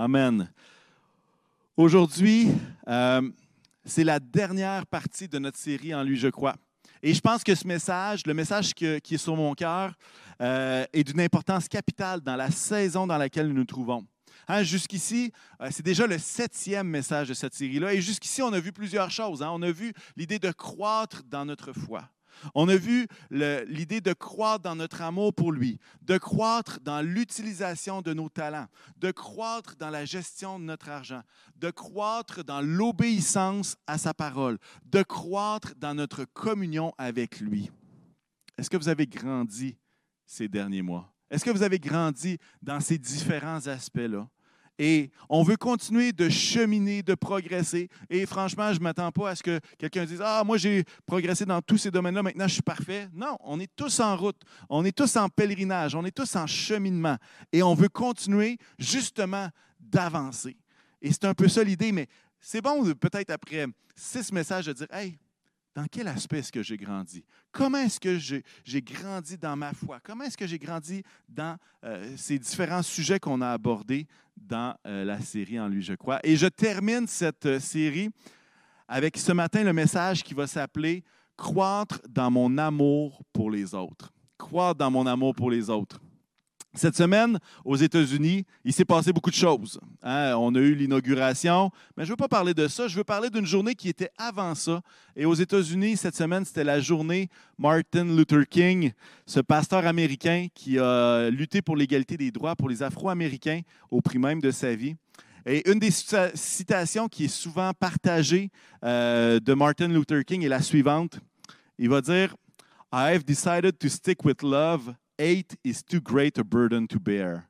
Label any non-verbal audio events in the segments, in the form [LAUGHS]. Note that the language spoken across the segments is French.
Amen. Aujourd'hui, euh, c'est la dernière partie de notre série En lui, je crois. Et je pense que ce message, le message qui est sur mon cœur, euh, est d'une importance capitale dans la saison dans laquelle nous nous trouvons. Hein, jusqu'ici, euh, c'est déjà le septième message de cette série-là. Et jusqu'ici, on a vu plusieurs choses. Hein. On a vu l'idée de croître dans notre foi. On a vu l'idée de croître dans notre amour pour lui, de croître dans l'utilisation de nos talents, de croître dans la gestion de notre argent, de croître dans l'obéissance à sa parole, de croître dans notre communion avec lui. Est-ce que vous avez grandi ces derniers mois? Est-ce que vous avez grandi dans ces différents aspects-là? Et on veut continuer de cheminer, de progresser. Et franchement, je ne m'attends pas à ce que quelqu'un dise Ah, moi, j'ai progressé dans tous ces domaines-là, maintenant je suis parfait. Non, on est tous en route, on est tous en pèlerinage, on est tous en cheminement. Et on veut continuer justement d'avancer. Et c'est un peu ça l'idée, mais c'est bon peut-être après six messages de dire Hey, dans quel aspect est-ce que j'ai grandi? Comment est-ce que j'ai grandi dans ma foi? Comment est-ce que j'ai grandi dans euh, ces différents sujets qu'on a abordés dans euh, la série En lui, je crois? Et je termine cette euh, série avec ce matin le message qui va s'appeler Croître dans mon amour pour les autres. Croître dans mon amour pour les autres. Cette semaine, aux États-Unis, il s'est passé beaucoup de choses. Hein. On a eu l'inauguration, mais je ne veux pas parler de ça. Je veux parler d'une journée qui était avant ça. Et aux États-Unis, cette semaine, c'était la journée Martin Luther King, ce pasteur américain qui a lutté pour l'égalité des droits pour les Afro-Américains au prix même de sa vie. Et une des citations qui est souvent partagée euh, de Martin Luther King est la suivante. Il va dire I have decided to stick with love Hate is too great a burden to bear.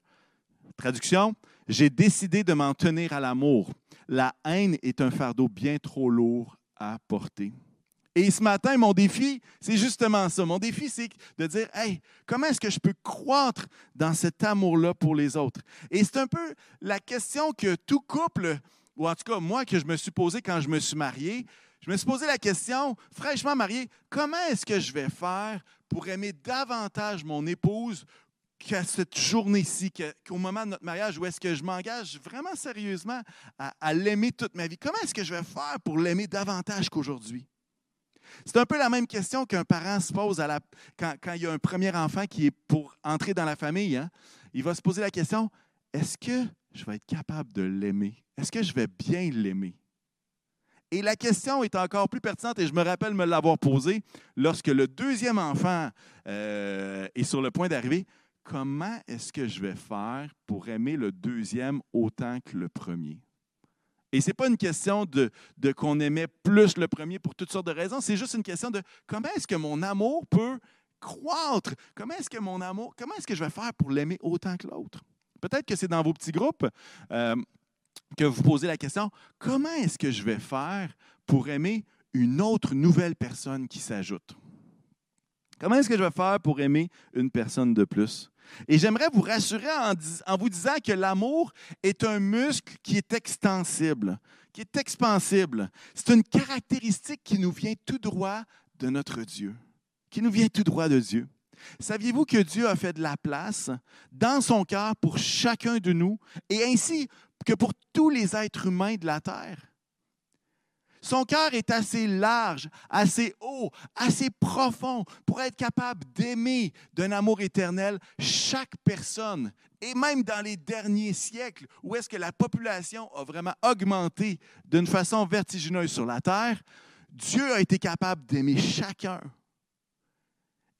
Traduction, j'ai décidé de m'en tenir à l'amour. La haine est un fardeau bien trop lourd à porter. Et ce matin, mon défi, c'est justement ça. Mon défi, c'est de dire, hey, comment est-ce que je peux croître dans cet amour-là pour les autres? Et c'est un peu la question que tout couple, ou en tout cas moi, que je me suis posé quand je me suis marié, je me suis posé la question, fraîchement marié, comment est-ce que je vais faire pour aimer davantage mon épouse qu'à cette journée-ci, qu'au moment de notre mariage, où est-ce que je m'engage vraiment sérieusement à, l'aimer toute ma vie? Comment est-ce que je vais faire pour l'aimer davantage qu'aujourd'hui? C'est un peu la même question qu'un parent se pose quand, il y a un premier enfant qui est pour entrer dans la famille. Hein. Il va se poser la question, est-ce que je vais être capable de l'aimer? Est-ce que je vais bien l'aimer? Et la question est encore plus pertinente, et je me rappelle me l'avoir posée lorsque le deuxième enfant euh, est sur le point d'arriver. Comment est-ce que je vais faire pour aimer le deuxième autant que le premier? Et ce n'est pas une question de, de qu'on aimait plus le premier pour toutes sortes de raisons, c'est juste une question de comment est-ce que mon amour peut croître? Comment est-ce que mon amour, comment est-ce que je vais faire pour l'aimer autant que l'autre? Peut-être que c'est dans vos petits groupes. Euh, que vous posez la question, comment est-ce que je vais faire pour aimer une autre nouvelle personne qui s'ajoute? Comment est-ce que je vais faire pour aimer une personne de plus? Et j'aimerais vous rassurer en, vous disant que l'amour est un muscle qui est extensible, qui est expansible. C'est une caractéristique qui nous vient tout droit de notre Dieu, qui nous vient tout droit de Dieu. Saviez-vous que Dieu a fait de la place dans son cœur pour chacun de nous? Et ainsi que pour tous les êtres humains de la terre. Son cœur est assez large, assez haut, assez profond pour être capable d'aimer d'un amour éternel chaque personne. Et même dans les derniers siècles, où est-ce que la population a vraiment augmenté d'une façon vertigineuse sur la terre, Dieu a été capable d'aimer chacun.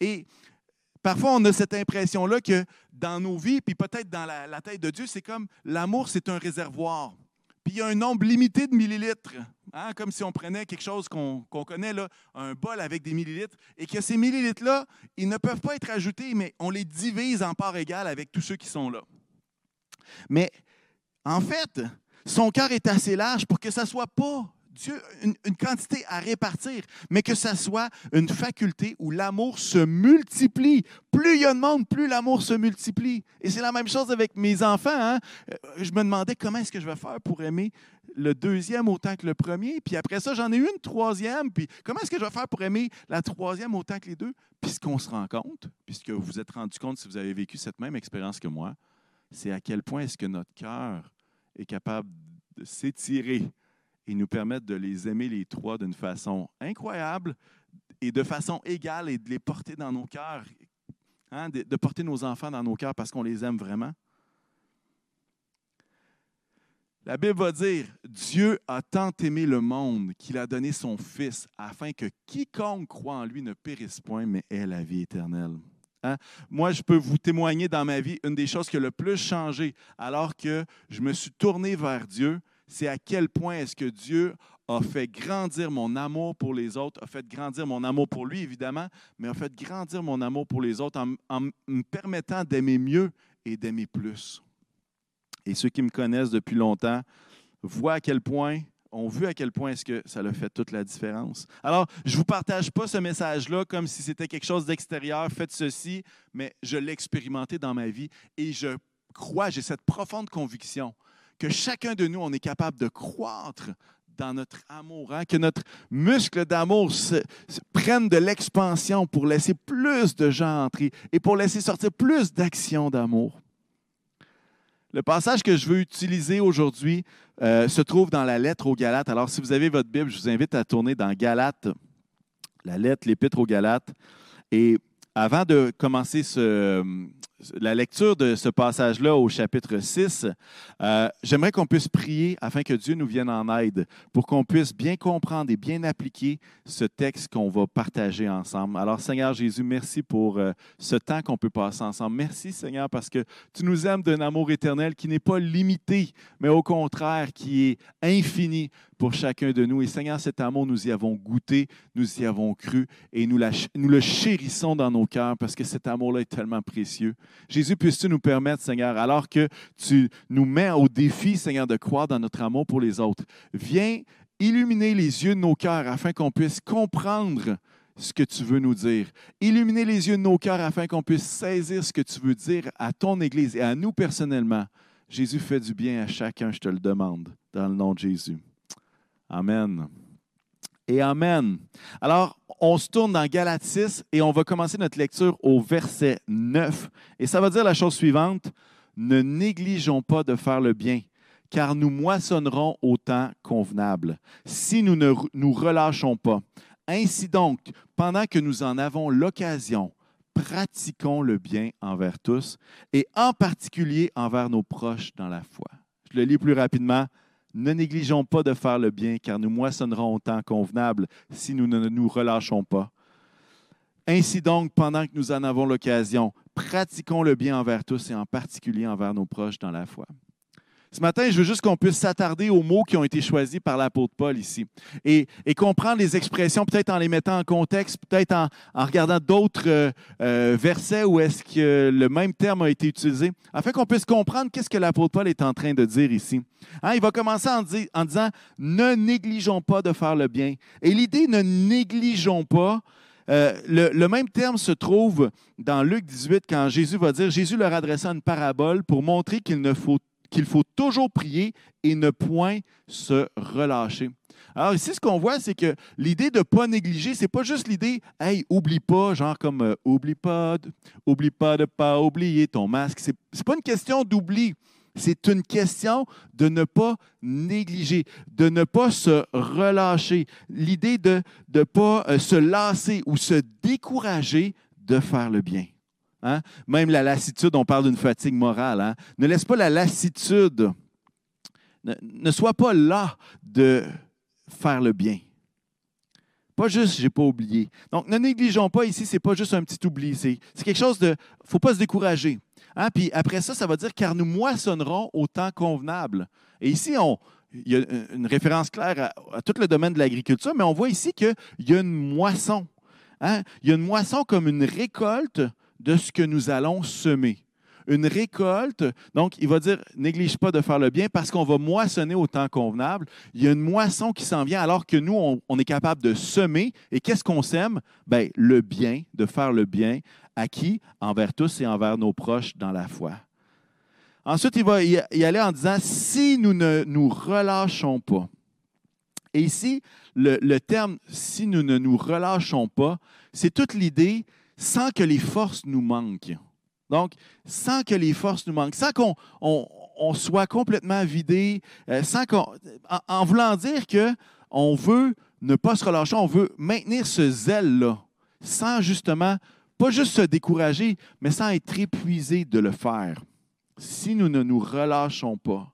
Et Parfois, on a cette impression-là que dans nos vies, puis peut-être dans la, tête de Dieu, c'est comme l'amour, c'est un réservoir. Puis il y a un nombre limité de millilitres, hein, comme si on prenait quelque chose qu'on connaît, un bol avec des millilitres, et que ces millilitres-là, ils ne peuvent pas être ajoutés, mais on les divise en parts égales avec tous ceux qui sont là. Mais en fait, son cœur est assez large pour que ça ne soit pas Une, quantité à répartir, mais que ça soit une faculté où l'amour se multiplie. Plus il y a de monde, plus l'amour se multiplie. Et c'est la même chose avec mes enfants. Hein. Euh, je me demandais comment est-ce que je vais faire pour aimer le deuxième autant que le premier. Puis après ça, j'en ai une troisième. Puis comment est-ce que je vais faire pour aimer la troisième autant que les deux? Puis ce qu'on se rend compte, puisque vous vous êtes rendu compte si vous avez vécu cette même expérience que moi, c'est à quel point est-ce que notre cœur est capable de s'étirer et nous permettre de les aimer les trois d'une façon incroyable et de façon égale et de les porter dans nos cœurs, hein, de, porter nos enfants dans nos cœurs parce qu'on les aime vraiment. La Bible va dire, Dieu a tant aimé le monde qu'il a donné son Fils afin que quiconque croit en lui ne périsse point, mais ait la vie éternelle. Hein? Moi, je peux vous témoigner dans ma vie, une des choses qui a le plus changé alors que je me suis tourné vers Dieu, c'est à quel point est-ce que Dieu a fait grandir mon amour pour les autres, a fait grandir mon amour pour lui, évidemment, mais a fait grandir mon amour pour les autres en, me permettant d'aimer mieux et d'aimer plus. Et ceux qui me connaissent depuis longtemps voient à quel point, ont vu à quel point est-ce que ça a fait toute la différence. Alors, je ne vous partage pas ce message-là comme si c'était quelque chose d'extérieur, faites ceci, mais je l'ai expérimenté dans ma vie et je crois, j'ai cette profonde conviction que chacun de nous, on est capable de croître dans notre amour, hein, que notre muscle d'amour prenne de l'expansion pour laisser plus de gens entrer et pour laisser sortir plus d'actions d'amour. Le passage que je veux utiliser aujourd'hui euh, se trouve dans la lettre aux Galates. Alors, si vous avez votre Bible, je vous invite à tourner dans Galates, la lettre, l'épître aux Galates. Et avant de commencer ce, la lecture de ce passage-là au chapitre 6, euh, j'aimerais qu'on puisse prier afin que Dieu nous vienne en aide, pour qu'on puisse bien comprendre et bien appliquer ce texte qu'on va partager ensemble. Alors Seigneur Jésus, merci pour euh, ce temps qu'on peut passer ensemble. Merci Seigneur parce que tu nous aimes d'un amour éternel qui n'est pas limité, mais au contraire qui est infini pour chacun de nous. Et Seigneur, cet amour, nous y avons goûté, nous y avons cru et nous, le chérissons dans nos cœurs parce que cet amour-là est tellement précieux. Jésus, puisses-tu nous permettre, Seigneur, alors que tu nous mets au défi, Seigneur, de croire dans notre amour pour les autres, viens illuminer les yeux de nos cœurs afin qu'on puisse comprendre ce que tu veux nous dire. Illuminer les yeux de nos cœurs afin qu'on puisse saisir ce que tu veux dire à ton Église et à nous personnellement. Jésus fait du bien à chacun, je te le demande, dans le nom de Jésus. Amen et Amen. Alors, on se tourne dans Galates 6 et on va commencer notre lecture au verset 9. Et ça va dire la chose suivante, ne négligeons pas de faire le bien, car nous moissonnerons au temps convenable, si nous ne nous relâchons pas. Ainsi donc, pendant que nous en avons l'occasion, pratiquons le bien envers tous, et en particulier envers nos proches dans la foi. Je le lis plus rapidement. Ne négligeons pas de faire le bien, car nous moissonnerons au temps convenable si nous ne nous relâchons pas. Ainsi donc, pendant que nous en avons l'occasion, pratiquons le bien envers tous et en particulier envers nos proches dans la foi. Ce matin, je veux juste qu'on puisse s'attarder aux mots qui ont été choisis par l'apôtre Paul ici et, comprendre les expressions, peut-être en les mettant en contexte, peut-être en, regardant d'autres euh, euh, versets où est-ce que le même terme a été utilisé, afin qu'on puisse comprendre qu'est-ce que l'apôtre Paul est en train de dire ici. Hein, il va commencer en, disant Ne négligeons pas de faire le bien. Et l'idée ne négligeons pas, euh, le, le, même terme se trouve dans Luc 18 quand Jésus va dire, Jésus leur adressa une parabole pour montrer qu'il ne faut qu'il faut toujours prier et ne point se relâcher. Alors ici, ce qu'on voit, c'est que l'idée de ne pas négliger, ce n'est pas juste l'idée, hey, oublie pas, genre comme euh, oublie pas, de, oublie pas de pas oublier ton masque. Ce n'est pas une question d'oubli. C'est une question de ne pas négliger, de ne pas se relâcher. L'idée de ne pas euh, se lasser ou se décourager de faire le bien. Hein? Même la lassitude, on parle d'une fatigue morale. Hein? Ne laisse pas la lassitude, ne, sois pas là de faire le bien. Pas juste, je n'ai pas oublié. Donc, ne négligeons pas ici, ce n'est pas juste un petit oubli. C'est quelque chose de. Faut pas se décourager. Hein? Puis après ça, ça va dire car nous moissonnerons au temps convenable. Et ici, on, il y a une référence claire à, tout le domaine de l'agriculture, mais on voit ici qu'il y a une moisson. Il y a une moisson comme une récolte de ce que nous allons semer. Une récolte, donc il va dire, néglige pas de faire le bien parce qu'on va moissonner au temps convenable. Il y a une moisson qui s'en vient alors que nous, on, est capable de semer. Et qu'est-ce qu'on sème? Bien, le bien, de faire le bien. À qui? Envers tous et envers nos proches dans la foi. Ensuite, il va y aller en disant, si nous ne nous relâchons pas. Et ici, le terme si nous ne nous relâchons pas, c'est toute l'idée sans que les forces nous manquent. Donc, sans que les forces nous manquent, sans qu'on on, soit complètement vidé, euh, sans en, voulant dire que on veut ne pas se relâcher, on veut maintenir ce zèle-là, sans justement, pas juste se décourager, mais sans être épuisé de le faire, si nous ne nous relâchons pas.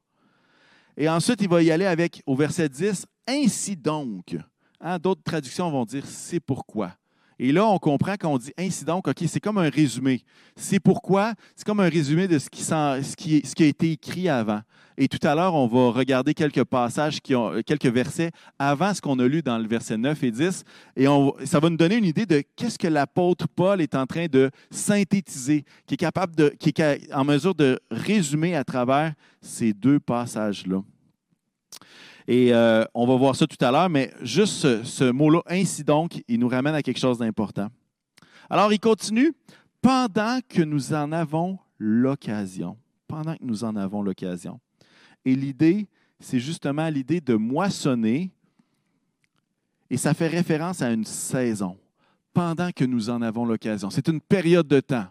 Et ensuite, il va y aller avec, au verset 10, Ainsi donc. Hein, d'autres traductions vont dire C'est pourquoi. Et là, on comprend qu'on dit ainsi donc, OK, c'est comme un résumé. C'est pourquoi, c'est comme un résumé de ce qui, a été écrit avant. Et tout à l'heure, on va regarder quelques passages, qui ont, quelques versets avant ce qu'on a lu dans le verset 9 et 10. Et on, ça va nous donner une idée de qu'est-ce que l'apôtre Paul est en train de synthétiser, qui est capable de, qui est en mesure de résumer à travers ces deux passages-là. Et euh, on va voir ça tout à l'heure, mais juste ce, mot-là, ainsi donc, il nous ramène à quelque chose d'important. Alors, il continue, pendant que nous en avons l'occasion. Pendant que nous en avons l'occasion. Et l'idée, c'est justement l'idée de moissonner, et ça fait référence à une saison, pendant que nous en avons l'occasion. C'est une période de temps.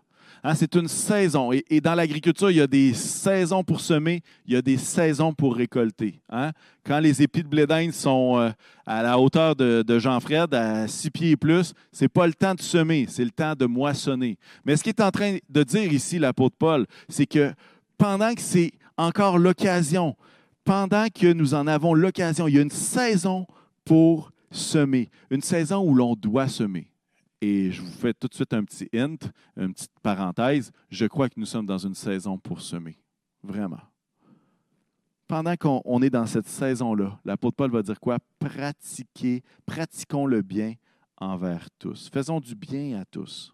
Hein, c'est une saison. Et, dans l'agriculture, il y a des saisons pour semer, il y a des saisons pour récolter. Hein? Quand les épis de blé d'Inde sont euh, à la hauteur de, Jean-Fred, à six pieds et plus, ce n'est pas le temps de semer, c'est le temps de moissonner. Mais ce qu'il est en train de dire ici, l'apôtre Paul, c'est que pendant que c'est encore l'occasion, pendant que nous en avons l'occasion, il y a une saison pour semer, une saison où l'on doit semer. Et je vous fais tout de suite un petit hint, une petite parenthèse. Je crois que nous sommes dans une saison pour semer. Vraiment. Pendant qu'on est dans cette saison-là, l'apôtre Paul va dire quoi? Pratiquez, pratiquons le bien envers tous. Faisons du bien à tous.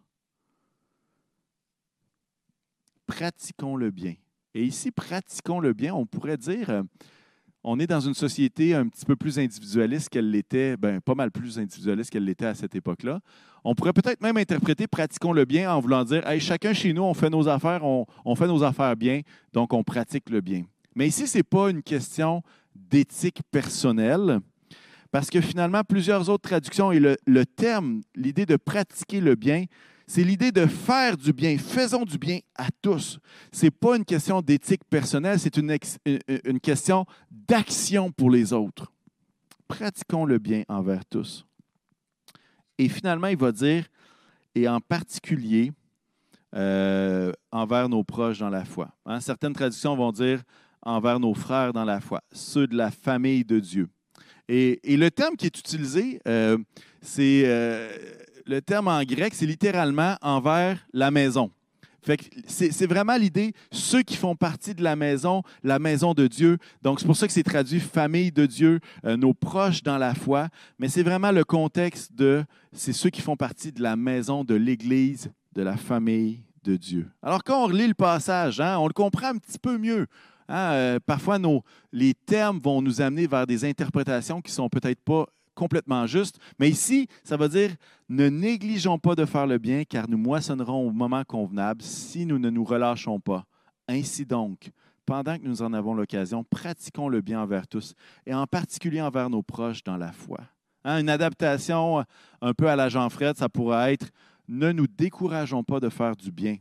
Pratiquons le bien. Et ici, pratiquons le bien, on pourrait dire, euh, on est dans une société un petit peu plus individualiste qu'elle l'était, ben, pas mal plus individualiste qu'elle l'était à cette époque-là. On pourrait peut-être même interpréter pratiquons le bien en voulant dire chacun chez nous, on fait nos affaires, on, fait nos affaires bien, donc on pratique le bien. Mais ici, ce n'est pas une question d'éthique personnelle, parce que finalement, plusieurs autres traductions et le, terme, l'idée de pratiquer le bien, c'est l'idée de faire du bien. Faisons du bien à tous. Ce n'est pas une question d'éthique personnelle, c'est une, une question d'action pour les autres. Pratiquons le bien envers tous. Et finalement, il va dire, et en particulier euh, envers nos proches dans la foi. Hein, certaines traductions vont dire envers nos frères dans la foi, ceux de la famille de Dieu. Et, le terme qui est utilisé, euh, c'est euh, le terme en grec, c'est littéralement envers la maison. C'est vraiment l'idée, ceux qui font partie de la maison, la maison de Dieu. Donc, c'est pour ça que c'est traduit famille de Dieu, euh, nos proches dans la foi. Mais c'est vraiment le contexte de, c'est ceux qui font partie de la maison de l'Église, de la famille de Dieu. Alors, quand on relit le passage, hein, on le comprend un petit peu mieux. Hein. Euh, parfois, les termes vont nous amener vers des interprétations qui ne sont peut-être pas complètement juste. Mais ici, ça veut dire ne négligeons pas de faire le bien, car nous moissonnerons au moment convenable si nous ne nous relâchons pas. Ainsi donc, pendant que nous en avons l'occasion, pratiquons le bien envers tous, et en particulier envers nos proches dans la foi. Hein, une adaptation un peu à la Jean-Fred, ça pourrait être ne nous décourageons pas de faire du bien,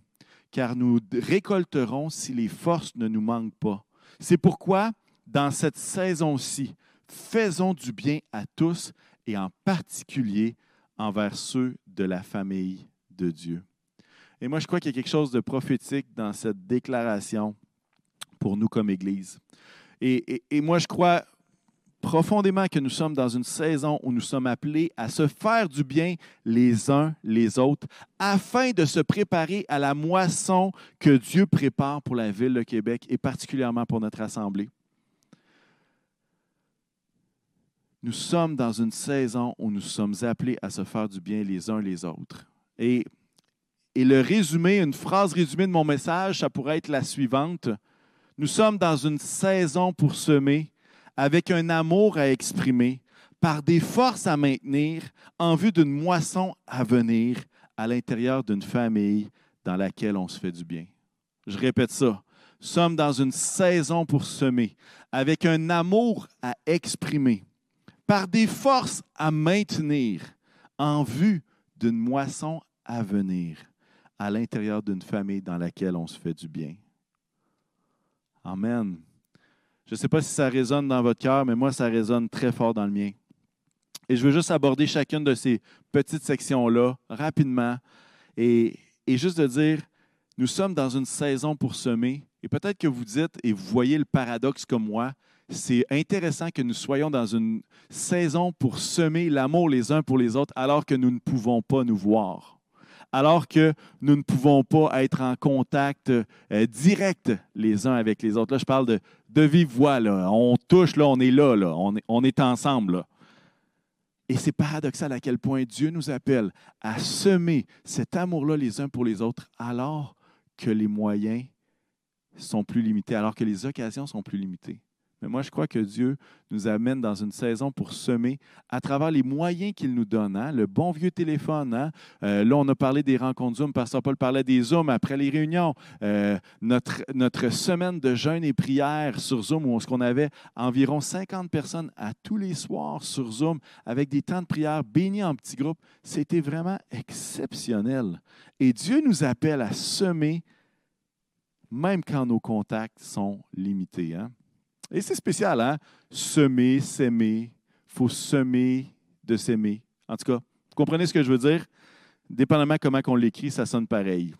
car nous récolterons si les forces ne nous manquent pas. C'est pourquoi, dans cette saison-ci, faisons du bien à tous et en particulier envers ceux de la famille de Dieu. Et moi, je crois qu'il y a quelque chose de prophétique dans cette déclaration pour nous comme Église. Et, moi, je crois profondément que nous sommes dans une saison où nous sommes appelés à se faire du bien les uns les autres afin de se préparer à la moisson que Dieu prépare pour la ville de Québec et particulièrement pour notre assemblée. Nous sommes dans une saison où nous sommes appelés à se faire du bien les uns les autres. Et, le résumé, une phrase résumée de mon message, ça pourrait être la suivante. Nous sommes dans une saison pour semer, avec un amour à exprimer, par des forces à maintenir, en vue d'une moisson à venir à l'intérieur d'une famille dans laquelle on se fait du bien. Je répète ça. Nous sommes dans une saison pour semer, avec un amour à exprimer, par des forces à maintenir en vue d'une moisson à venir à l'intérieur d'une famille dans laquelle on se fait du bien. Amen. Je ne sais pas si ça résonne dans votre cœur, mais moi, ça résonne très fort dans le mien. Et je veux juste aborder chacune de ces petites sections-là rapidement et, et juste de dire, nous sommes dans une saison pour semer. Et peut-être que vous dites, et vous voyez le paradoxe comme moi, c'est intéressant que nous soyons dans une saison pour semer l'amour les uns pour les autres alors que nous ne pouvons pas nous voir alors que nous ne pouvons pas être en contact euh, direct les uns avec les autres. Là, je parle de, vive voix. Là. On touche, là, on est là, là. On, est, on est ensemble. Et c'est paradoxal à quel point Dieu nous appelle à semer cet amour-là les uns pour les autres alors que les moyens sont plus limités, alors que les occasions sont plus limitées. Mais moi, je crois que Dieu nous amène dans une saison pour semer à travers les moyens qu'il nous donne. Hein. Le bon vieux téléphone. Hein. Euh, là, on a parlé des rencontres Zoom. Pasteur Paul parlait des Zoom après les réunions. Euh, notre, notre semaine de jeûne et prière sur Zoom, où on avait environ 50 personnes à tous les soirs sur Zoom avec des temps de prière bénis en petits groupes, c'était vraiment exceptionnel. Et Dieu nous appelle à semer même quand nos contacts sont limités. Hein. Et c'est spécial, hein? Semer, s'aimer. Il faut semer de s'aimer. En tout cas, vous comprenez ce que je veux dire? Dépendamment comment on l'écrit, ça sonne pareil.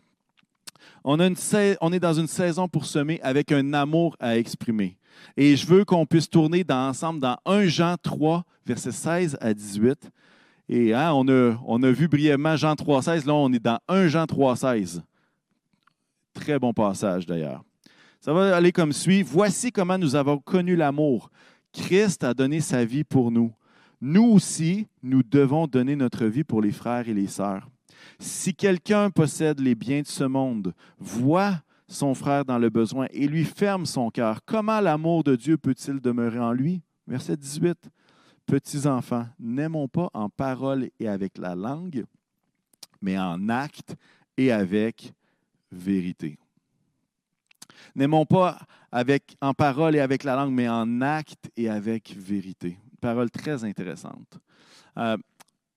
On, est dans une saison pour semer avec un amour à exprimer. Et je veux qu'on puisse tourner ensemble dans 1 Jean 3, versets 16 à 18. Et hein, on a vu brièvement Jean 3, 16. Là, on est dans 1 Jean 3, 16. Très bon passage d'ailleurs. Ça va aller comme suit. Voici comment nous avons connu l'amour. Christ a donné sa vie pour nous. Nous aussi, nous devons donner notre vie pour les frères et les sœurs. Si quelqu'un possède les biens de ce monde, voit son frère dans le besoin et lui ferme son cœur, comment l'amour de Dieu peut-il demeurer en lui? Verset 18. Petits enfants, n'aimons pas en parole et avec la langue, mais en acte et avec vérité. N'aimons pas avec, en parole et avec la langue, mais en acte et avec vérité. Une parole très intéressante. Euh,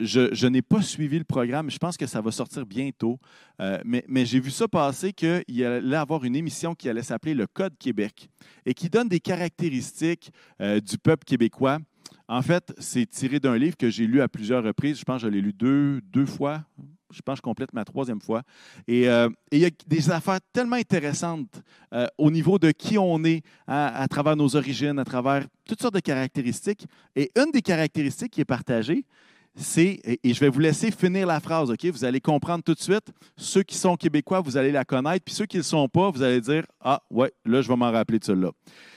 je, n'ai pas suivi le programme, je pense que ça va sortir bientôt, euh, mais, j'ai vu ça passer qu'il allait avoir une émission qui allait s'appeler Le Code Québec et qui donne des caractéristiques euh, du peuple québécois. En fait, c'est tiré d'un livre que j'ai lu à plusieurs reprises. Je pense que je l'ai lu deux, deux fois, je pense que je complète ma troisième fois. Euh, et, il y a des affaires tellement intéressantes euh, au niveau de qui on est, hein, à travers nos origines, à travers toutes sortes de caractéristiques. Et une des caractéristiques qui est partagée, c'est, et je vais vous laisser finir la phrase, OK? Vous allez comprendre tout de suite. Ceux qui sont québécois, vous allez la connaître. Puis ceux qui ne le sont pas, vous allez dire Ah, ouais, là, je vais m'en rappeler de cela.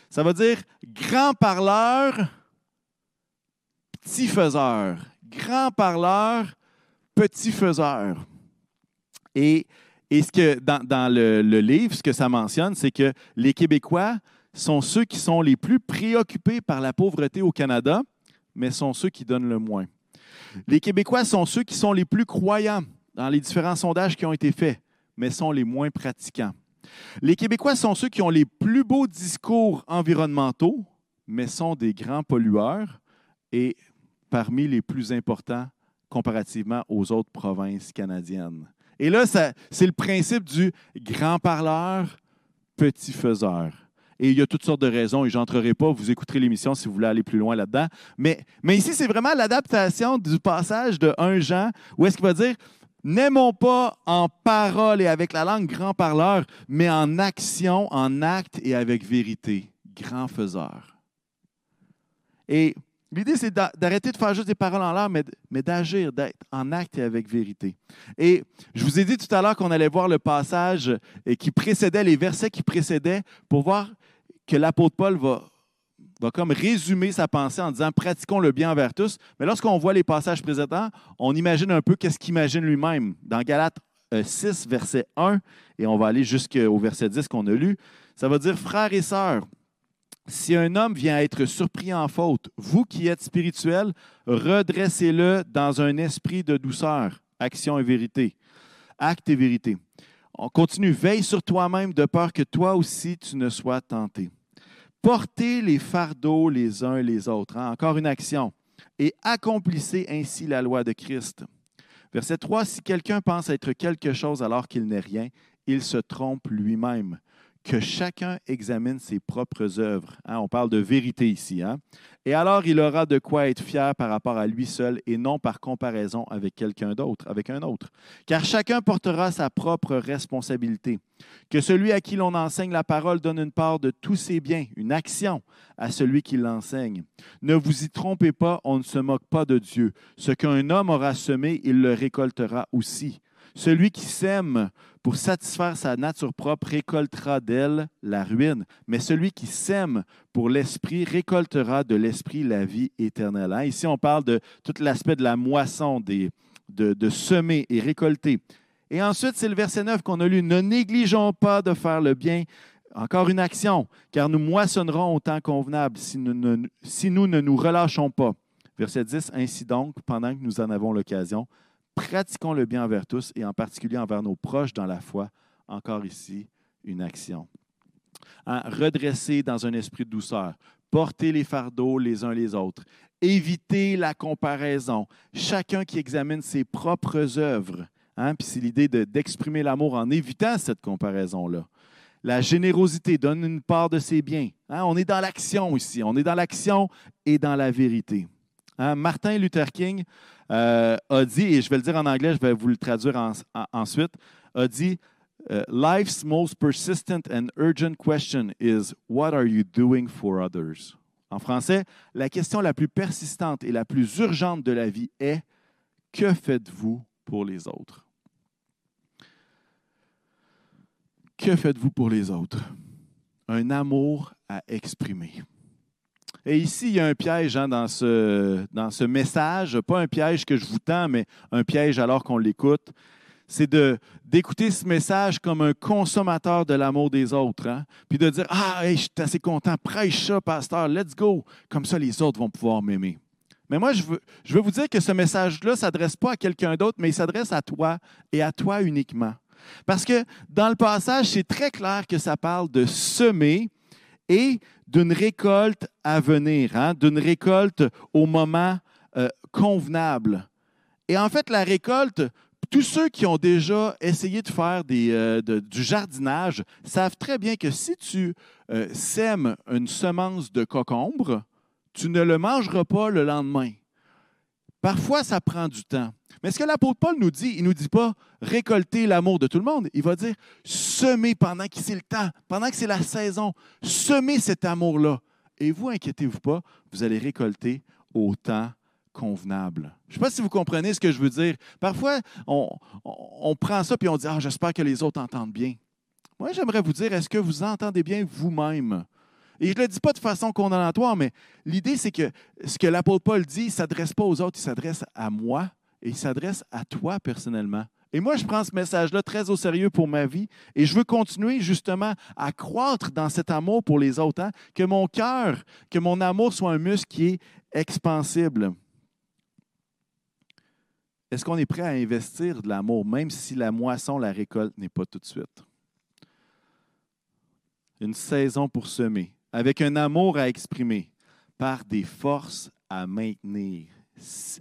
Ça veut dire grand parleur, petit faiseur. Grand parleur, petit faiseur. Et, et ce que, dans, le, livre, ce que ça mentionne, c'est que les Québécois sont ceux qui sont les plus préoccupés par la pauvreté au Canada, mais sont ceux qui donnent le moins. Les Québécois sont ceux qui sont les plus croyants dans les différents sondages qui ont été faits, mais sont les moins pratiquants. Les Québécois sont ceux qui ont les plus beaux discours environnementaux, mais sont des grands pollueurs et parmi les plus importants comparativement aux autres provinces canadiennes. Et là, c'est le principe du grand parleur, petit faiseur. Et il y a toutes sortes de raisons, et je n'entrerai pas, vous écouterez l'émission si vous voulez aller plus loin là-dedans. Mais, mais ici, c'est vraiment l'adaptation du passage de 1 Jean, où est-ce qu'il va dire N'aimons pas en parole et avec la langue grand parleur, mais en action, en acte et avec vérité, grand faiseur. Et L'idée, c'est d'arrêter de faire juste des paroles en l'air, mais, d'agir, d'être en acte et avec vérité. Et je vous ai dit tout à l'heure qu'on allait voir le passage qui précédait, les versets qui précédaient, pour voir que l'apôtre Paul va, va comme résumer sa pensée en disant pratiquons le bien envers tous. Mais lorsqu'on voit les passages précédents, on imagine un peu qu'est-ce qu'il imagine lui-même. Dans Galates 6, euh, verset 1, et on va aller jusqu'au verset 10 qu'on a lu, ça va dire Frères et sœurs, si un homme vient être surpris en faute, vous qui êtes spirituel, redressez-le dans un esprit de douceur, action et vérité. Acte et vérité. On continue. Veille sur toi-même de peur que toi aussi tu ne sois tenté. Portez les fardeaux les uns les autres. Hein. Encore une action. Et accomplissez ainsi la loi de Christ. Verset 3. Si quelqu'un pense être quelque chose alors qu'il n'est rien, il se trompe lui-même que chacun examine ses propres œuvres. Hein, on parle de vérité ici. Hein. Et alors il aura de quoi être fier par rapport à lui seul et non par comparaison avec quelqu'un d'autre, avec un autre. Car chacun portera sa propre responsabilité. Que celui à qui l'on enseigne la parole donne une part de tous ses biens, une action à celui qui l'enseigne. Ne vous y trompez pas, on ne se moque pas de Dieu. Ce qu'un homme aura semé, il le récoltera aussi. Celui qui sème pour satisfaire sa nature propre récoltera d'elle la ruine, mais celui qui sème pour l'esprit récoltera de l'esprit la vie éternelle. Hein, ici, on parle de tout l'aspect de la moisson, de, de semer et récolter. Et ensuite, c'est le verset 9 qu'on a lu. Ne négligeons pas de faire le bien. Encore une action, car nous moissonnerons au temps convenable si nous ne, si nous, ne nous relâchons pas. Verset 10, Ainsi donc, pendant que nous en avons l'occasion, pratiquons le bien envers tous et en particulier envers nos proches dans la foi. Encore ici, une action. Hein, redresser dans un esprit de douceur, porter les fardeaux les uns les autres, éviter la comparaison, chacun qui examine ses propres œuvres. Hein, puis c'est l'idée d'exprimer l'amour en évitant cette comparaison-là. La générosité donne une part de ses biens. Hein, on est dans l'action ici, on est dans l'action et dans la vérité. Hein, Martin Luther King euh, a dit, et je vais le dire en anglais, je vais vous le traduire ensuite, a dit euh, Life's most persistent and urgent question is What are you doing for others? En français, la question la plus persistante et la plus urgente de la vie est Que faites-vous pour les autres? Que faites-vous pour les autres? Un amour à exprimer. Et ici, il y a un piège hein, dans, ce, dans ce message, pas un piège que je vous tends, mais un piège alors qu'on l'écoute. C'est d'écouter ce message comme un consommateur de l'amour des autres. Hein. Puis de dire Ah, je suis assez content, prêche ça, pasteur, let's go. Comme ça, les autres vont pouvoir m'aimer. Mais moi, je veux, je veux vous dire que ce message-là ne s'adresse pas à quelqu'un d'autre, mais il s'adresse à toi et à toi uniquement. Parce que dans le passage, c'est très clair que ça parle de semer et d'une récolte à venir, hein, d'une récolte au moment euh, convenable. Et en fait, la récolte, tous ceux qui ont déjà essayé de faire euh, du jardinage savent très bien que si tu euh, sèmes une semence de cocombre, tu ne le mangeras pas le lendemain. Parfois, ça prend du temps. Mais ce que l'apôtre Paul nous dit, il ne nous dit pas récolter l'amour de tout le monde. Il va dire semer pendant que c'est le temps, pendant que c'est la saison. Semer cet amour-là. Et vous, inquiétez-vous pas, vous allez récolter au temps convenable. Je ne sais pas si vous comprenez ce que je veux dire. Parfois, on, prend ça et on dit Ah, j'espère que les autres entendent bien. Moi, j'aimerais vous dire est-ce que vous entendez bien vous-même? Et je ne le dis pas de façon condamnatoire, mais l'idée, c'est que ce que l'apôtre Paul dit, il ne s'adresse pas aux autres, il s'adresse à moi et il s'adresse à toi personnellement. Et moi, je prends ce message-là très au sérieux pour ma vie et je veux continuer justement à croître dans cet amour pour les autres, hein. que mon cœur, que mon amour soit un muscle qui est expansible. Est-ce qu'on est prêt à investir de l'amour, même si la moisson, la récolte n'est pas tout de suite? Une saison pour semer, avec un amour à exprimer, par des forces à maintenir.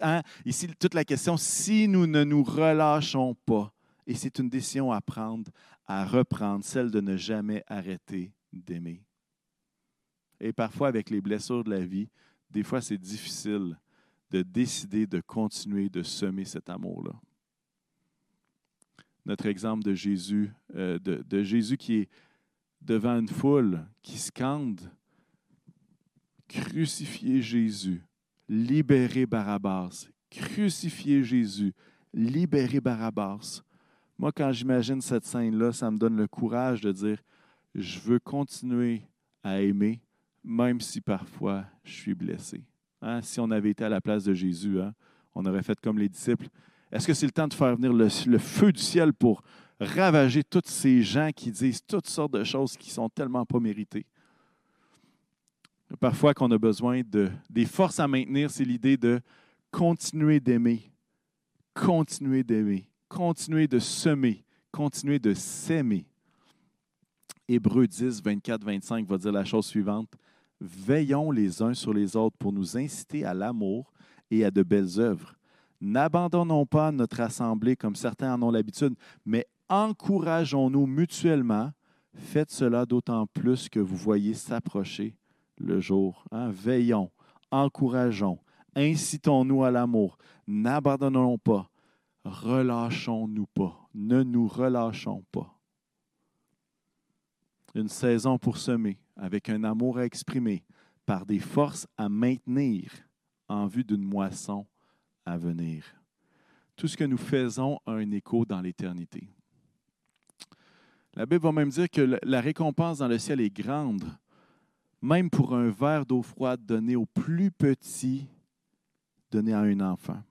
Hein, ici, toute la question, si nous ne nous relâchons pas, et c'est une décision à prendre, à reprendre, celle de ne jamais arrêter d'aimer. Et parfois, avec les blessures de la vie, des fois, c'est difficile de décider de continuer de semer cet amour-là. Notre exemple de Jésus, euh, de, de Jésus qui est devant une foule qui scande Crucifiez Jésus, libérez Barabbas, crucifiez Jésus, libérez Barabbas. Moi, quand j'imagine cette scène-là, ça me donne le courage de dire Je veux continuer à aimer, même si parfois je suis blessé. Hein, si on avait été à la place de Jésus, hein, on aurait fait comme les disciples. Est-ce que c'est le temps de faire venir le feu du ciel pour ravager tous ces gens qui disent toutes sortes de choses qui sont tellement pas méritées. Parfois qu'on a besoin de des forces à maintenir, c'est l'idée de continuer d'aimer, continuer d'aimer, continuer de semer, continuer de s'aimer. Hébreux 10, 24, 25 va dire la chose suivante. Veillons les uns sur les autres pour nous inciter à l'amour et à de belles œuvres. N'abandonnons pas notre assemblée comme certains en ont l'habitude, mais encourageons-nous mutuellement, Faites cela d'autant plus que vous voyez s'approcher le jour. Hein? Veillons, encourageons, incitons-nous à l'amour, n'abandonnons pas, relâchons-nous pas, ne nous relâchons pas. Une saison pour semer, avec un amour à exprimer, par des forces à maintenir en vue d'une moisson à venir. Tout ce que nous faisons a un écho dans l'éternité. La Bible va même dire que la récompense dans le ciel est grande, même pour un verre d'eau froide donné au plus petit, donné à un enfant.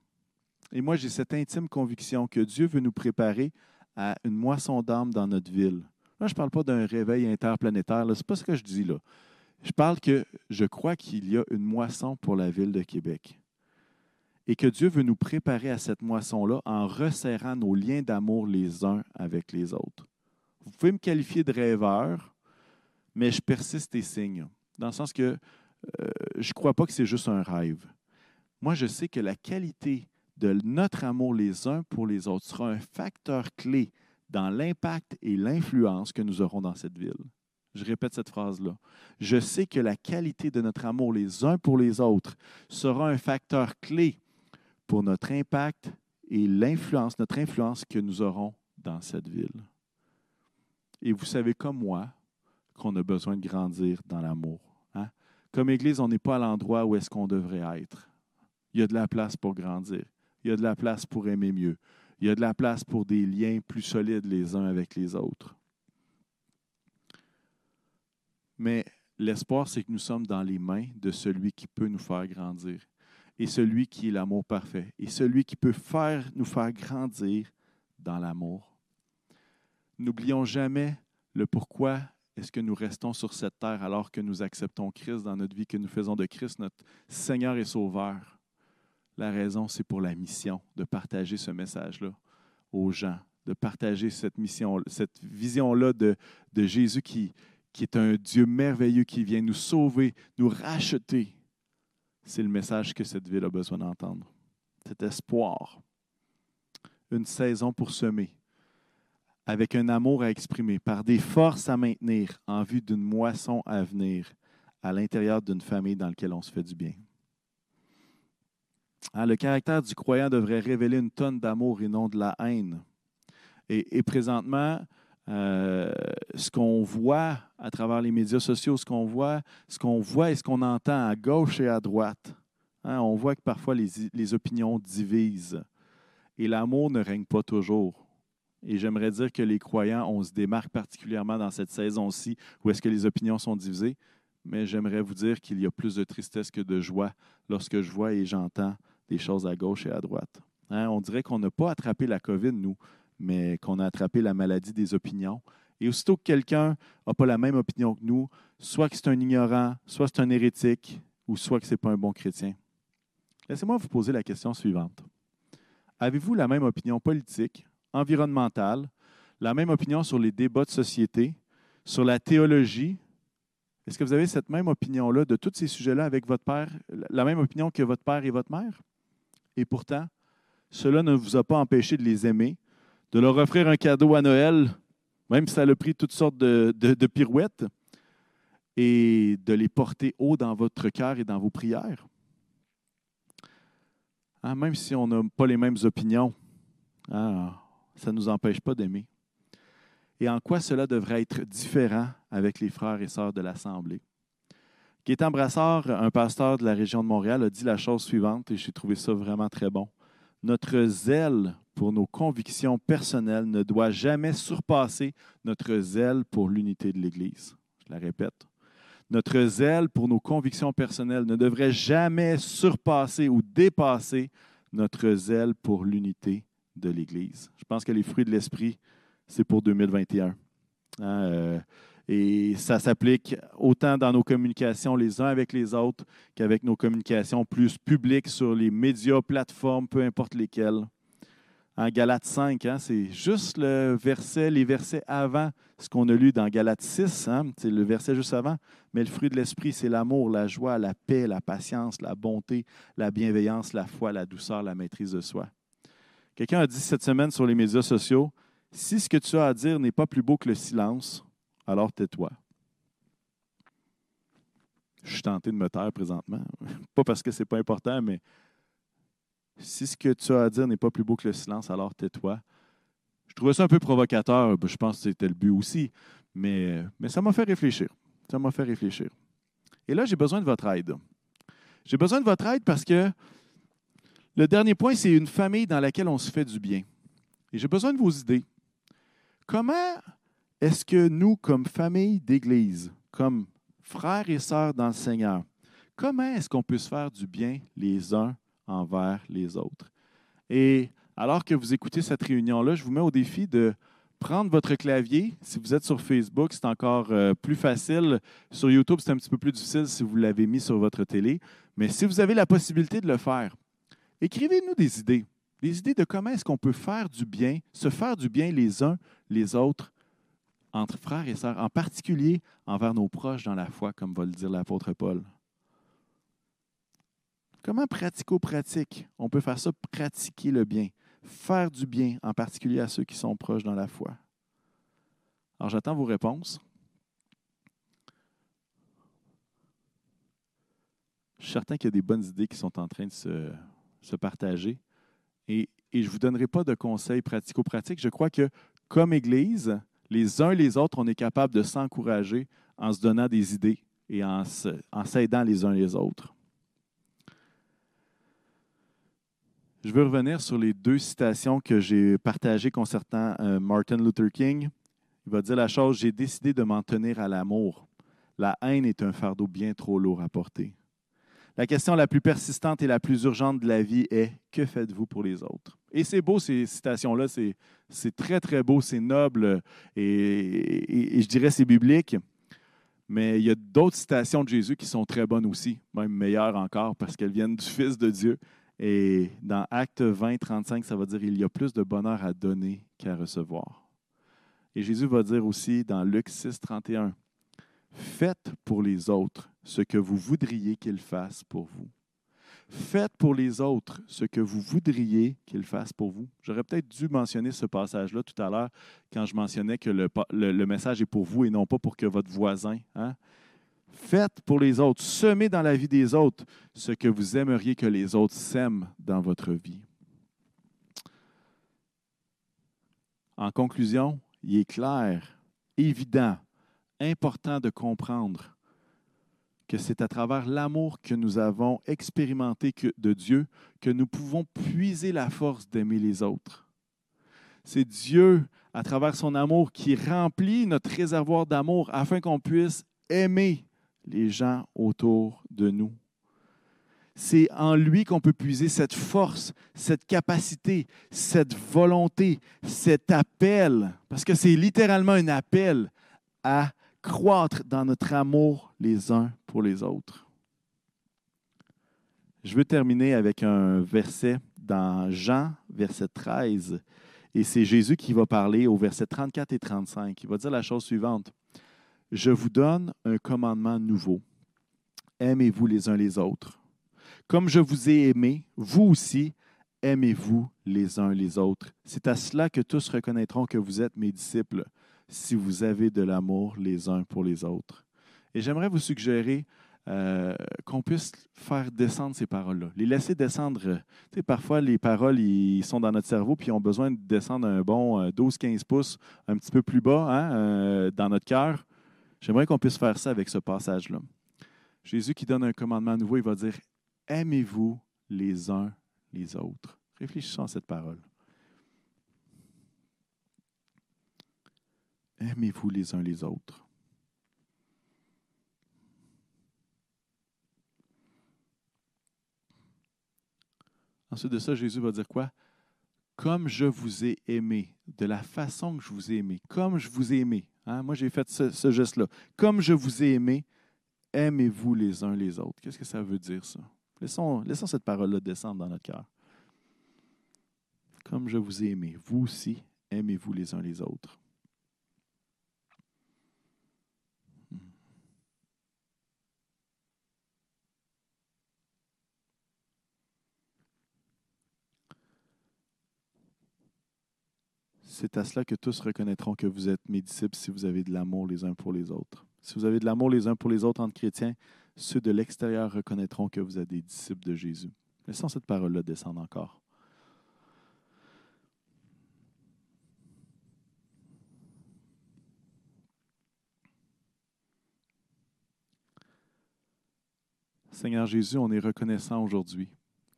Et moi, j'ai cette intime conviction que Dieu veut nous préparer à une moisson d'âme dans notre ville. Là, je ne parle pas d'un réveil interplanétaire, ce n'est pas ce que je dis là. Je parle que je crois qu'il y a une moisson pour la ville de Québec. Et que Dieu veut nous préparer à cette moisson-là en resserrant nos liens d'amour les uns avec les autres. Vous pouvez me qualifier de rêveur, mais je persiste et signe. Dans le sens que euh, je ne crois pas que c'est juste un rêve. Moi, je sais que la qualité de notre amour les uns pour les autres sera un facteur clé dans l'impact et l'influence que nous aurons dans cette ville. Je répète cette phrase-là. Je sais que la qualité de notre amour les uns pour les autres sera un facteur clé pour notre impact et l'influence, notre influence que nous aurons dans cette ville. Et vous savez comme moi qu'on a besoin de grandir dans l'amour. Hein? Comme Église, on n'est pas à l'endroit où est-ce qu'on devrait être. Il y a de la place pour grandir. Il y a de la place pour aimer mieux. Il y a de la place pour des liens plus solides les uns avec les autres. Mais l'espoir, c'est que nous sommes dans les mains de celui qui peut nous faire grandir et celui qui est l'amour parfait et celui qui peut nous faire grandir dans l'amour. N'oublions jamais le pourquoi est-ce que nous restons sur cette terre alors que nous acceptons Christ dans notre vie, que nous faisons de Christ notre Seigneur et Sauveur. La raison, c'est pour la mission de partager ce message-là aux gens, de partager cette mission, cette vision-là de, Jésus qui, qui est un Dieu merveilleux qui vient nous sauver, nous racheter. C'est le message que cette ville a besoin d'entendre. Cet espoir. Une saison pour semer, avec un amour à exprimer, par des forces à maintenir en vue d'une moisson à venir à l'intérieur d'une famille dans laquelle on se fait du bien. Hein, le caractère du croyant devrait révéler une tonne d'amour et non de la haine. Et, présentement, euh, ce qu'on voit à travers les médias sociaux, ce qu'on voit, ce qu'on voit et ce qu'on entend à gauche et à droite. Hein, on voit que parfois les opinions divisent et l'amour ne règne pas toujours. Et j'aimerais dire que les croyants, on se démarque particulièrement dans cette saison-ci où est-ce que les opinions sont divisées. Mais j'aimerais vous dire qu'il y a plus de tristesse que de joie lorsque je vois et j'entends des choses à gauche et à droite. Hein, on dirait qu'on n'a pas attrapé la COVID, nous mais qu'on a attrapé la maladie des opinions. Et aussitôt que quelqu'un n'a pas la même opinion que nous, soit que c'est un ignorant, soit c'est un hérétique, ou soit que ce n'est pas un bon chrétien. Laissez-moi vous poser la question suivante. Avez-vous la même opinion politique, environnementale, la même opinion sur les débats de société, sur la théologie? Est-ce que vous avez cette même opinion-là de tous ces sujets-là avec votre père, la même opinion que votre père et votre mère? Et pourtant, cela ne vous a pas empêché de les aimer, de leur offrir un cadeau à Noël, même si ça a pris toutes sortes de, pirouettes, et de les porter haut dans votre cœur et dans vos prières. Hein, même si on n'a pas les mêmes opinions, hein, ça ne nous empêche pas d'aimer. Et en quoi cela devrait être différent avec les frères et sœurs de l'Assemblée? Gaétan Brassard, un pasteur de la région de Montréal, a dit la chose suivante, et j'ai trouvé ça vraiment très bon. Notre zèle pour nos convictions personnelles ne doit jamais surpasser notre zèle pour l'unité de l'Église. Je la répète. Notre zèle pour nos convictions personnelles ne devrait jamais surpasser ou dépasser notre zèle pour l'unité de l'Église. Je pense que les fruits de l'Esprit, c'est pour 2021. Hein, euh, et ça s'applique autant dans nos communications les uns avec les autres qu'avec nos communications plus publiques sur les médias, plateformes, peu importe lesquelles en Galates 5. Hein, c'est juste le verset, les versets avant ce qu'on a lu dans Galates 6. Hein, c'est le verset juste avant. Mais le fruit de l'esprit, c'est l'amour, la joie, la paix, la patience, la bonté, la bienveillance, la foi, la douceur, la maîtrise de soi. Quelqu'un a dit cette semaine sur les médias sociaux, si ce que tu as à dire n'est pas plus beau que le silence, alors tais-toi. Je suis tenté de me taire présentement. [LAUGHS] Pas parce que ce n'est pas important, mais si ce que tu as à dire n'est pas plus beau que le silence, alors tais-toi. Je trouvais ça un peu provocateur. Je pense que c'était le but aussi. Mais, ça m'a fait réfléchir. Ça m'a fait réfléchir. Et là, j'ai besoin de votre aide. J'ai besoin de votre aide parce que le dernier point, c'est une famille dans laquelle on se fait du bien. Et j'ai besoin de vos idées. Comment est-ce que nous, comme famille d'Église, comme frères et sœurs dans le Seigneur, comment est-ce qu'on peut se faire du bien les uns envers les autres? Et alors que vous écoutez cette réunion-là, je vous mets au défi de prendre votre clavier. Si vous êtes sur Facebook, c'est encore euh, plus facile. Sur YouTube, c'est un petit peu plus difficile si vous l'avez mis sur votre télé. Mais si vous avez la possibilité de le faire, écrivez-nous des idées. Des idées de comment est-ce qu'on peut faire du bien, se faire du bien les uns les autres entre frères et sœurs, en particulier envers nos proches dans la foi, comme va le dire l'apôtre Paul. Comment pratico-pratique, on peut faire ça, pratiquer le bien, faire du bien, en particulier à ceux qui sont proches dans la foi? Alors j'attends vos réponses. Je suis certain qu'il y a des bonnes idées qui sont en train de se, partager. Et, et je ne vous donnerai pas de conseils pratico-pratiques. Je crois que comme Église, les uns les autres, on est capable de s'encourager en se donnant des idées et en s'aidant les uns les autres. Je veux revenir sur les deux citations que j'ai partagées concernant euh, Martin Luther King. Il va dire la chose, j'ai décidé de m'en tenir à l'amour. La haine est un fardeau bien trop lourd à porter. La question la plus persistante et la plus urgente de la vie est que faites-vous pour les autres? Et c'est beau, ces citations-là, c'est très, très beau, c'est noble et, je dirais c'est biblique. Mais il y a d'autres citations de Jésus qui sont très bonnes aussi, même meilleures encore, parce qu'elles viennent du Fils de Dieu. Et dans Acte 20, 35, ça va dire il y a plus de bonheur à donner qu'à recevoir. Et Jésus va dire aussi dans Luc 6, 31, Faites pour les autres ce que vous voudriez qu'ils fassent pour vous. Faites pour les autres ce que vous voudriez qu'ils fassent pour vous. J'aurais peut-être dû mentionner ce passage-là tout à l'heure quand je mentionnais que le, message est pour vous et non pas pour que votre voisin. Hein? Faites pour les autres, semez dans la vie des autres ce que vous aimeriez que les autres sèment dans votre vie. En conclusion, il est clair, évident, important de comprendre c'est à travers l'amour que nous avons expérimenté de Dieu que nous pouvons puiser la force d'aimer les autres. C'est Dieu, à travers son amour, qui remplit notre réservoir d'amour afin qu'on puisse aimer les gens autour de nous. C'est en lui qu'on peut puiser cette force, cette capacité, cette volonté, cet appel, parce que c'est littéralement un appel à croître dans notre amour les uns pour les autres. Je veux terminer avec un verset dans Jean, verset 13, et c'est Jésus qui va parler au verset 34 et 35. Il va dire la chose suivante. Je vous donne un commandement nouveau. Aimez-vous les uns les autres. Comme je vous ai aimé, vous aussi, aimez-vous les uns les autres. C'est à cela que tous reconnaîtront que vous êtes mes disciples si vous avez de l'amour les uns pour les autres. Et j'aimerais vous suggérer euh, qu'on puisse faire descendre ces paroles-là, les laisser descendre. Tu sais, parfois, les paroles, ils sont dans notre cerveau, puis ils ont besoin de descendre un bon 12-15 euh, pouces, un petit peu plus bas, hein, euh, dans notre cœur. J'aimerais qu'on puisse faire ça avec ce passage-là. Jésus qui donne un commandement nouveau, il va dire Aimez-vous les uns les autres. Réfléchissons à cette parole. Aimez-vous les uns les autres. Ensuite de ça, Jésus va dire quoi? Comme je vous ai aimé, de la façon que je vous ai aimé, comme je vous ai aimé. Hein? Moi, j'ai fait ce, geste-là. Comme je vous ai aimé, aimez-vous les uns les autres. Qu'est-ce que ça veut dire, ça? Laissons, laissons cette parole-là descendre dans notre cœur. Comme je vous ai aimé, vous aussi, aimez-vous les uns les autres. C'est à cela que tous reconnaîtront que vous êtes mes disciples si vous avez de l'amour les uns pour les autres. Si vous avez de l'amour les uns pour les autres entre chrétiens, ceux de l'extérieur reconnaîtront que vous êtes des disciples de Jésus. Laissons cette parole-là descendre encore. Seigneur Jésus, on est reconnaissant aujourd'hui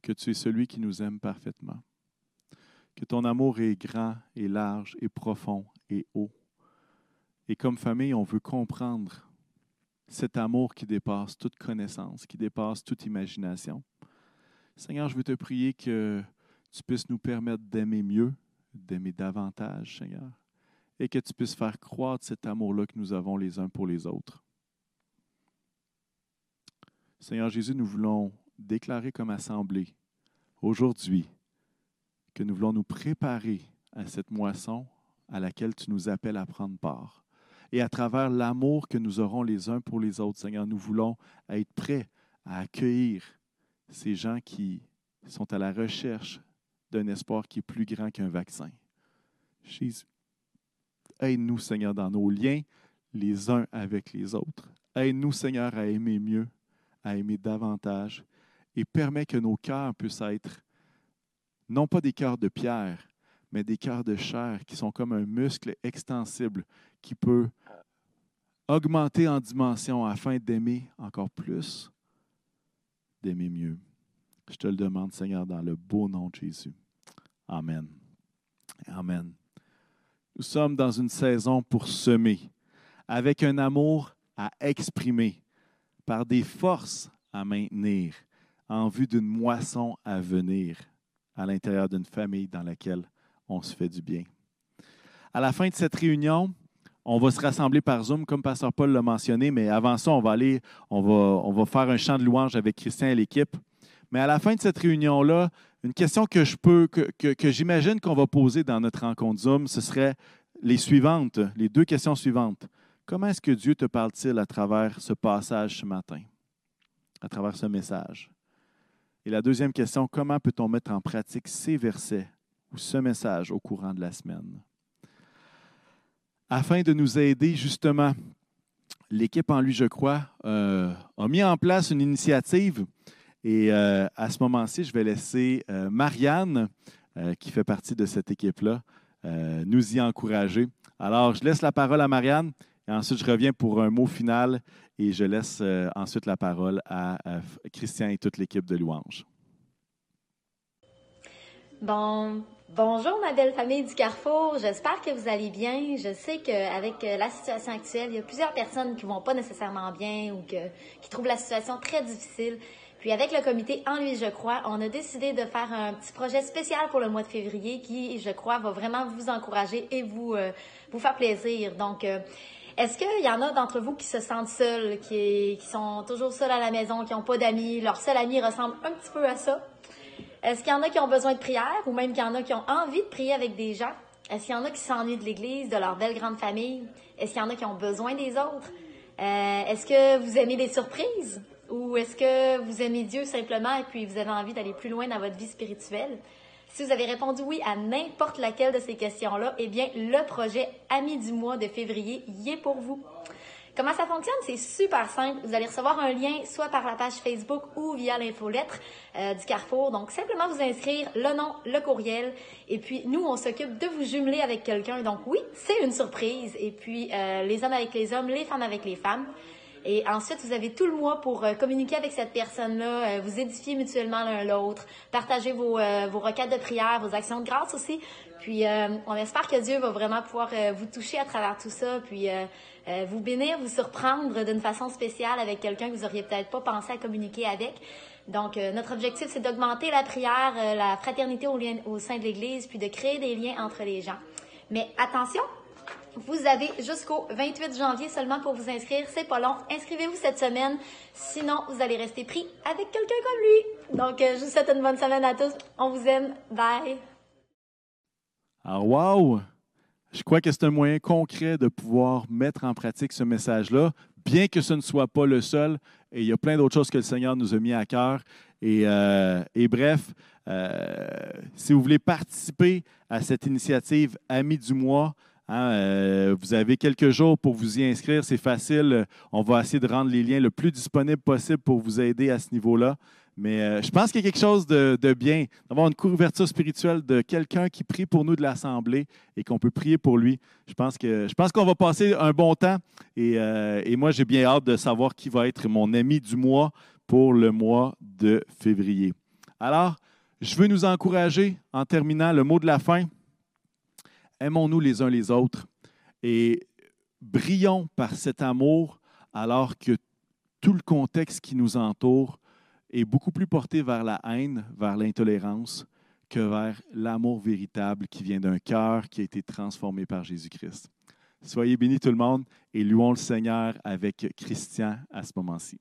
que tu es celui qui nous aime parfaitement, que ton amour est grand et large et profond et haut. Et comme famille, on veut comprendre cet amour qui dépasse toute connaissance, qui dépasse toute imagination. Seigneur, je veux te prier que tu puisses nous permettre d'aimer mieux, d'aimer davantage, Seigneur, et que tu puisses faire croître cet amour-là que nous avons les uns pour les autres. Seigneur Jésus, nous voulons déclarer comme assemblée aujourd'hui que nous voulons nous préparer à cette moisson à laquelle tu nous appelles à prendre part. Et à travers l'amour que nous aurons les uns pour les autres, Seigneur, nous voulons être prêts à accueillir ces gens qui sont à la recherche d'un espoir qui est plus grand qu'un vaccin. Jésus, aide-nous, Seigneur, dans nos liens les uns avec les autres. Aide-nous, Seigneur, à aimer mieux, à aimer davantage et permet que nos cœurs puissent être non pas des cœurs de pierre, mais des cœurs de chair qui sont comme un muscle extensible qui peut augmenter en dimension afin d'aimer encore plus, d'aimer mieux. Je te le demande, Seigneur, dans le beau nom de Jésus. Amen. Amen. Nous sommes dans une saison pour semer, avec un amour à exprimer par des forces à maintenir en vue d'une moisson à venir à l'intérieur d'une famille dans laquelle on se fait du bien. À la fin de cette réunion, on va se rassembler par Zoom, comme Pasteur Paul l'a mentionné, mais avant ça, on va aller, on va, faire un chant de louange avec Christian et l'équipe. Mais à la fin de cette réunion-là, une question que je peux, que j'imagine qu'on va poser dans notre rencontre Zoom, ce serait les suivantes, les deux questions suivantes. Comment est-ce que Dieu te parle-t-il à travers ce passage ce matin, à travers ce message? Et la deuxième question, comment peut-on mettre en pratique ces versets ou ce message au courant de la semaine? Afin de nous aider justement, l'équipe en lui, je crois, euh, a mis en place une initiative. Et euh, à ce moment-ci, je vais laisser euh, Marianne, qui fait partie de cette équipe-là, nous y encourager. Alors, je laisse la parole à Marianne et ensuite, je reviens pour un mot final et je laisse euh, ensuite la parole à, Christian et toute l'équipe de Louange. Bon, bonjour ma belle famille du Carrefour. J'espère que vous allez bien. Je sais qu'avec euh, la situation actuelle, il y a plusieurs personnes qui vont pas nécessairement bien ou qui trouvent la situation très difficile. Puis avec le comité En lui, je crois, on a décidé de faire un petit projet spécial pour le mois de février qui, je crois, va vraiment vous encourager et vous, euh, vous faire plaisir. Donc, est-ce qu'il y en a d'entre vous qui se sentent seuls, qui, sont toujours seuls à la maison, qui n'ont pas d'amis? Leur seul ami ressemble un petit peu à ça. Est-ce qu'il y en a qui ont besoin de prière ou même qu'il y en a qui ont envie de prier avec des gens? Est-ce qu'il y en a qui s'ennuient de l'Église, de leur belle grande famille? Est-ce qu'il y en a qui ont besoin des autres? Euh, est-ce que vous aimez les surprises? Ou est-ce que vous aimez Dieu simplement et puis vous avez envie d'aller plus loin dans votre vie spirituelle? Si vous avez répondu oui à n'importe laquelle de ces questions-là, eh bien, le projet Amis du mois de février y est pour vous. Comment ça fonctionne? C'est super simple. Vous allez recevoir un lien soit par la page Facebook ou via l'infolettre euh, du Carrefour. Donc, simplement vous inscrire le nom, le courriel. Et puis, nous, on s'occupe de vous jumeler avec quelqu'un. Donc, oui, c'est une surprise. Et puis, euh, les hommes avec les hommes, les femmes avec les femmes. Et ensuite, vous avez tout le mois pour euh, communiquer avec cette personne-là, euh, vous édifier mutuellement l'un l'autre, partager vos, euh, vos requêtes de prière, vos actions de grâce aussi. Puis, on espère que Dieu va vraiment pouvoir vous toucher à travers tout ça, puis vous bénir, vous surprendre d'une façon spéciale avec quelqu'un que vous auriez peut-être pas pensé à communiquer avec. Donc, euh, notre objectif, c'est d'augmenter la prière, euh, la fraternité au, lien- au sein de l'Église, puis de créer des liens entre les gens. Mais attention, vous avez jusqu'au 28 janvier seulement pour vous inscrire. C'est pas long. Inscrivez-vous cette semaine. Sinon, vous allez rester pris avec quelqu'un comme lui. Donc, euh, je vous souhaite une bonne semaine à tous. On vous aime. Bye. Alors, wow! Je crois que c'est un moyen concret de pouvoir mettre en pratique ce message-là, bien que ce ne soit pas le seul. Et il y a plein d'autres choses que le Seigneur nous a mis à cœur. Et, euh, bref, euh, si vous voulez participer à cette initiative Amis du mois, hein, euh, vous avez quelques jours pour vous y inscrire. C'est facile. On va essayer de rendre les liens le plus disponibles possible pour vous aider à ce niveau-là. Mais euh, je pense qu'il y a quelque chose de, bien, d'avoir une couverture spirituelle de quelqu'un qui prie pour nous de l'Assemblée et qu'on peut prier pour lui. Je pense que je pense qu'on va passer un bon temps et, euh, et moi, j'ai bien hâte de savoir qui va être mon ami du mois pour le mois de février. Alors, je veux nous encourager en terminant le mot de la fin. Aimons-nous les uns les autres et brillons par cet amour alors que tout le contexte qui nous entoure est beaucoup plus porté vers la haine, vers l'intolérance, que vers l'amour véritable qui vient d'un cœur qui a été transformé par Jésus-Christ. Soyez bénis tout le monde et louons le Seigneur avec Christian à ce moment-ci.